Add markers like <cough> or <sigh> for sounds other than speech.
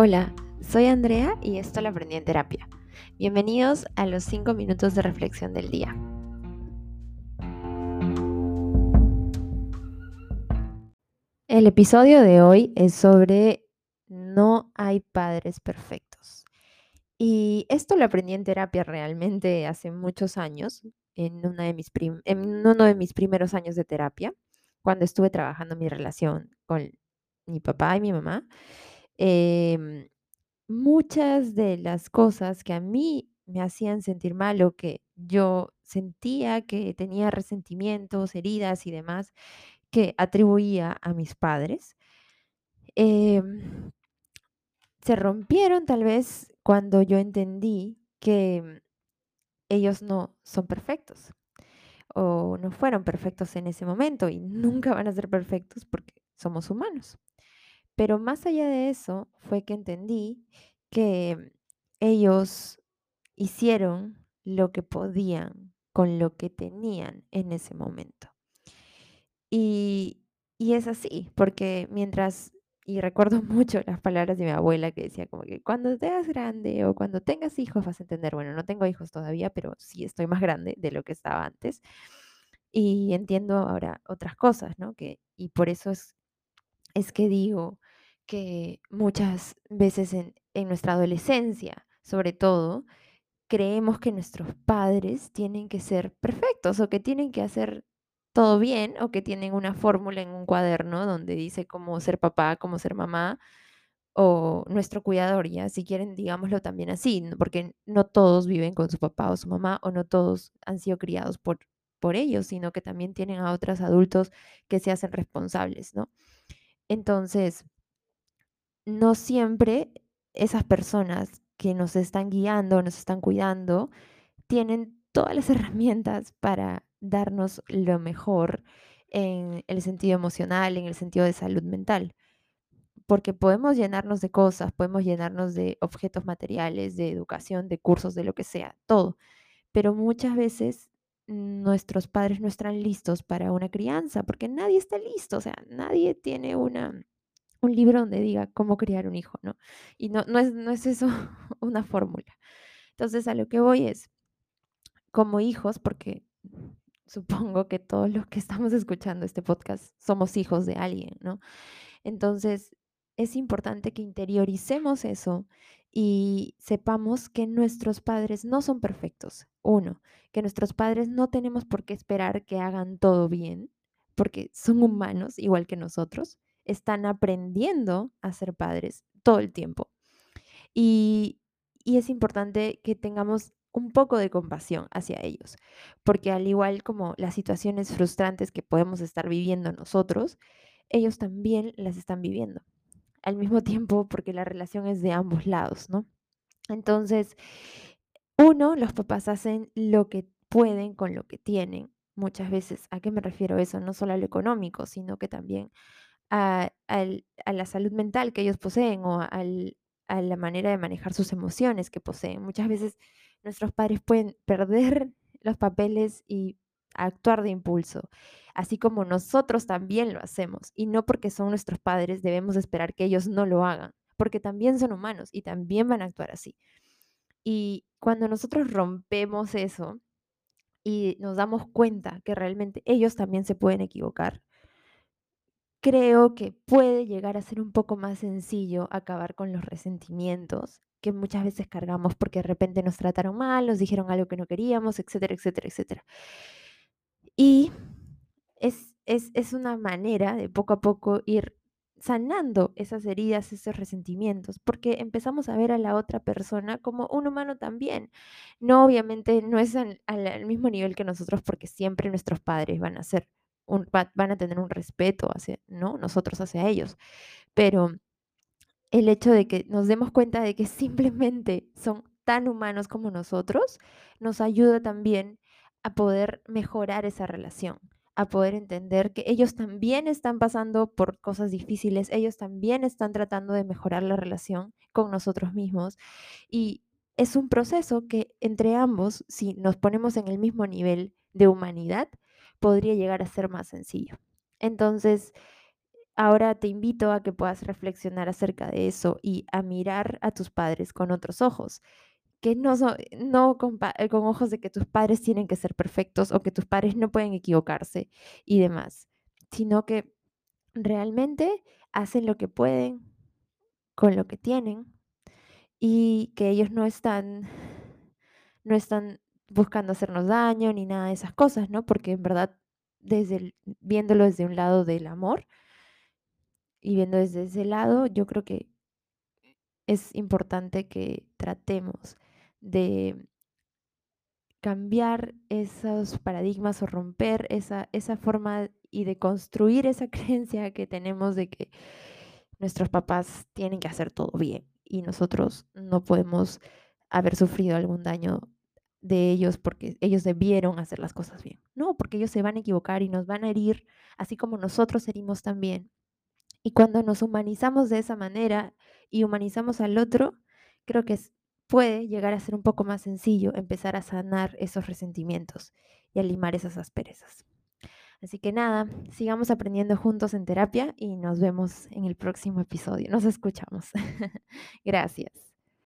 Hola, soy Andrea y esto lo aprendí en terapia. Bienvenidos a los 5 minutos de reflexión del día. El episodio de hoy es sobre no hay padres perfectos. Y esto lo aprendí en terapia realmente hace muchos años, en, en uno de mis primeros años de terapia, cuando estuve trabajando mi relación con mi papá y mi mamá. Em, muchas de las cosas que a mí me hacían sentir mal o que yo sentía que tenía resentimientos, heridas y demás que atribuía a mis padres, em, se rompieron tal vez cuando yo entendí que ellos no son perfectos o no fueron perfectos en ese momento y nunca van a ser perfectos porque somos humanos. Pero más allá de eso fue que entendí que ellos hicieron lo que podían con lo que tenían en ese momento. Y, es así, porque mientras, y recuerdo <laughs> mucho las palabras de mi abuela que decía como que cuando seas grande o cuando tengas hijos vas a entender, bueno, no tengo hijos todavía, pero sí estoy más grande de lo que estaba antes. Y entiendo ahora otras cosas, ¿no? Que, y por eso es, es que digo, que muchas veces en, nuestra adolescencia, sobre todo, creemos que nuestros padres tienen que ser perfectos o que tienen que hacer todo bien o que tienen una fórmula en un cuaderno donde dice cómo ser papá, cómo ser mamá o nuestro cuidador, ya, si quieren, digámoslo también así, porque no todos viven con su papá o su mamá o no todos han sido criados por, por ellos, sino que también tienen a otros adultos que se hacen responsables, ¿no? Entonces, no siempre esas personas que nos están guiando, nos están cuidando, tienen todas las <laughs> herramientas para darnos lo mejor en el sentido emocional, en el sentido de salud mental. Porque podemos llenarnos de cosas, podemos llenarnos de objetos materiales, de educación, de cursos, de lo que sea, todo. Pero muchas veces nuestros padres no están listos para una crianza, porque nadie está listo, o sea, nadie tiene una un libro donde diga cómo criar un hijo, ¿no? Y no, no, es, no es eso <laughs> una fórmula. Entonces, a lo que voy es, como hijos, porque supongo que todos los que estamos escuchando este podcast somos hijos de alguien, ¿no? Entonces, es importante que interioricemos eso y sepamos que nuestros padres no son perfectos. Uno, que nuestros padres no tenemos por qué esperar que hagan todo bien, porque son humanos igual que nosotros están aprendiendo a ser padres todo el tiempo. Y, es importante que tengamos un poco de compasión hacia ellos, porque al igual como las situaciones frustrantes que podemos estar viviendo nosotros, ellos también las están viviendo. Al mismo <laughs> tiempo, porque la relación es de ambos lados, ¿no? Entonces, uno, los papás hacen lo que pueden con lo que tienen. Muchas veces, ¿a qué me refiero eso? No solo a lo económico, sino que también a, la salud mental que ellos poseen o a la manera de manejar sus emociones que poseen. Muchas veces nuestros padres pueden perder <laughs> los papeles y actuar de impulso, así como nosotros también lo hacemos. Y no porque son nuestros padres debemos esperar que ellos no lo hagan, porque también son humanos y también van a actuar así. Y cuando nosotros rompemos eso y nos damos cuenta que realmente ellos también se pueden equivocar, creo que puede llegar a ser un poco más sencillo acabar con los resentimientos que muchas veces cargamos porque de repente nos trataron mal, nos dijeron algo que no queríamos, etcétera, etcétera, etcétera. Y es, es, es una manera de poco a poco ir sanando esas heridas, esos resentimientos, porque empezamos a ver a la otra persona como un humano también. No, obviamente, no es al, al, mismo nivel que nosotros, porque siempre nuestros padres van a ser van a tener un respeto hacia, ¿no? Nosotros hacia ellos. Pero el hecho de que nos demos cuenta de que simplemente son tan humanos como nosotros, nos ayuda también a poder mejorar esa relación, a poder entender que ellos también están pasando por cosas difíciles, ellos también están tratando de mejorar la relación con nosotros mismos y es un proceso que entre ambos, si nos ponemos en el mismo nivel de humanidad, podría llegar a ser más sencillo. Entonces, ahora te invito a que puedas reflexionar acerca de eso y a mirar a tus padres con otros ojos, que no, son, no con, eh, con ojos de que tus padres tienen que ser perfectos o que tus padres no pueden equivocarse y demás, sino que realmente hacen lo que pueden con lo que tienen y que ellos no están, no están buscando hacernos daño ni nada de esas cosas, ¿no? Porque en verdad, viéndolo desde un lado del amor y viendo desde ese lado, yo creo que es importante que tratemos de cambiar esos paradigmas o romper esa, esa forma y de construir esa <laughs> creencia que tenemos de que nuestros papás tienen que hacer todo bien y nosotros no podemos haber sufrido algún daño de ellos porque ellos debieron hacer las cosas bien. No, porque ellos se van a equivocar y nos van a herir, así como nosotros herimos también. Y cuando nos humanizamos de esa manera y humanizamos al otro, creo que puede llegar a ser un poco más sencillo empezar a sanar esos resentimientos y a limar esas asperezas. Así que nada, sigamos aprendiendo juntos en terapia y nos vemos en el próximo episodio. Nos escuchamos. <laughs> Gracias.